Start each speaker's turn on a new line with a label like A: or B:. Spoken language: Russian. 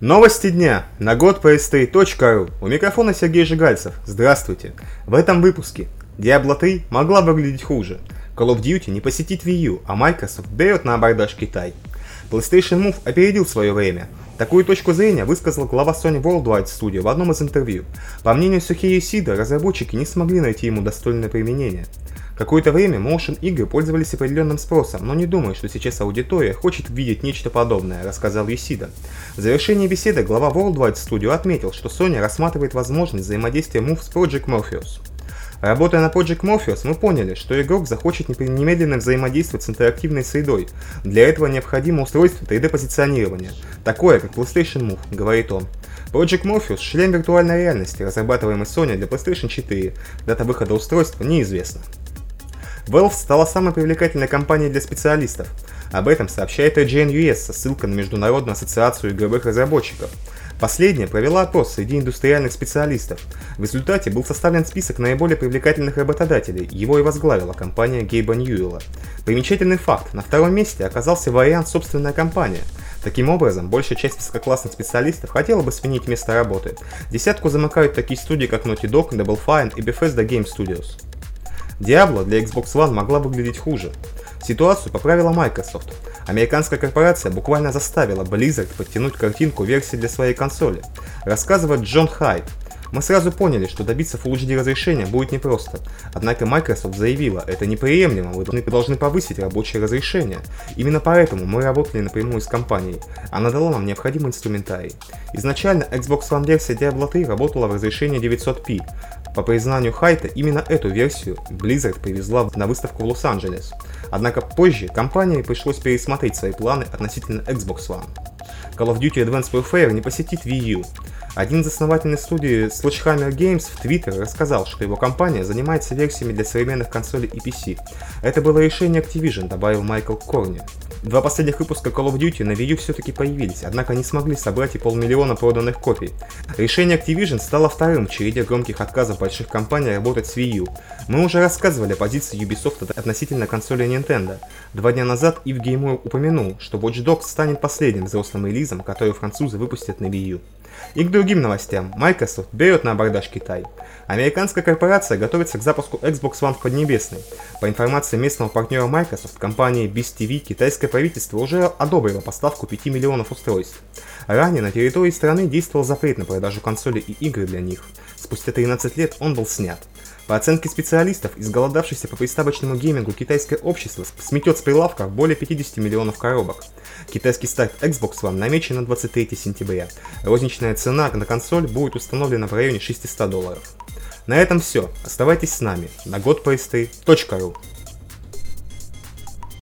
A: Новости дня на год У микрофона Сергей Жигальцев. Здравствуйте. В этом выпуске Diablo 3 могла выглядеть хуже. Call of Duty не посетит Wii U, а Microsoft берет на абордаж Китай. PlayStation Move опередил свое время. Такую точку зрения высказал глава Sony Worldwide Studio в одном из интервью. По мнению Сухея Сида, разработчики не смогли найти ему достойное применение. Какое-то время Motion игры пользовались определенным спросом, но не думаю, что сейчас аудитория хочет видеть нечто подобное, рассказал Юсида. В завершении беседы глава Worldwide Studio отметил, что Sony рассматривает возможность взаимодействия Move с Project Morpheus. Работая на Project Morpheus, мы поняли, что игрок захочет немедленно взаимодействовать с интерактивной средой. Для этого необходимо устройство 3D-позиционирования, такое как PlayStation Move, говорит он. Project Morpheus – шлем виртуальной реальности, разрабатываемый Sony для PlayStation 4. Дата выхода устройства неизвестна. Valve стала самой привлекательной компанией для специалистов. Об этом сообщает IGN US со ссылкой на Международную ассоциацию игровых разработчиков. Последняя провела опрос среди индустриальных специалистов. В результате был составлен список наиболее привлекательных работодателей, его и возглавила компания Гейба Ньюэлла. Примечательный факт, на втором месте оказался вариант «собственная компания». Таким образом, большая часть высококлассных специалистов хотела бы сменить место работы. Десятку замыкают такие студии, как Naughty Dog, Double Fine и Bethesda Game Studios. Diablo для Xbox One могла выглядеть хуже. Ситуацию поправила Microsoft. Американская корпорация буквально заставила Blizzard подтянуть картинку версии для своей консоли. Рассказывает Джон Хайд, мы сразу поняли, что добиться Full HD разрешения будет непросто. Однако Microsoft заявила, это неприемлемо, вы должны повысить рабочее разрешение. Именно поэтому мы работали напрямую с компанией. Она дала нам необходимый инструментарий. Изначально Xbox One версия Diablo 3 работала в разрешении 900p. По признанию Хайта, именно эту версию Blizzard привезла на выставку в Лос-Анджелес. Однако позже компании пришлось пересмотреть свои планы относительно Xbox One. Call of Duty Advanced Warfare не посетит Wii U. Один из основателей студии Sledgehammer Games в Твиттере рассказал, что его компания занимается версиями для современных консолей и PC. Это было решение Activision, добавил Майкл Корни. Два последних выпуска Call of Duty на Wii U все-таки появились, однако не смогли собрать и полмиллиона проданных копий. Решение Activision стало вторым в череде громких отказов больших компаний работать с Wii U. Мы уже рассказывали о позиции Ubisoft относительно консоли Nintendo. Два дня назад Ив Геймор упомянул, что Watch Dogs станет последним взрослым релизом, который французы выпустят на Wii U. И к другим новостям. Microsoft берет на абордаж Китай. Американская корпорация готовится к запуску Xbox One в Поднебесной. По информации местного партнера Microsoft, компании BizTV, китайское правительство уже одобрило поставку 5 миллионов устройств. Ранее на территории страны действовал запрет на продажу консолей и игры для них. Спустя 13 лет он был снят. По оценке специалистов, изголодавшееся по приставочному геймингу китайское общество сметет с прилавков более 50 миллионов коробок. Китайский старт Xbox One намечен на 23 сентября. Розничная цена на консоль будет установлена в районе 600 долларов. На этом все. Оставайтесь с нами на godplaystay.ru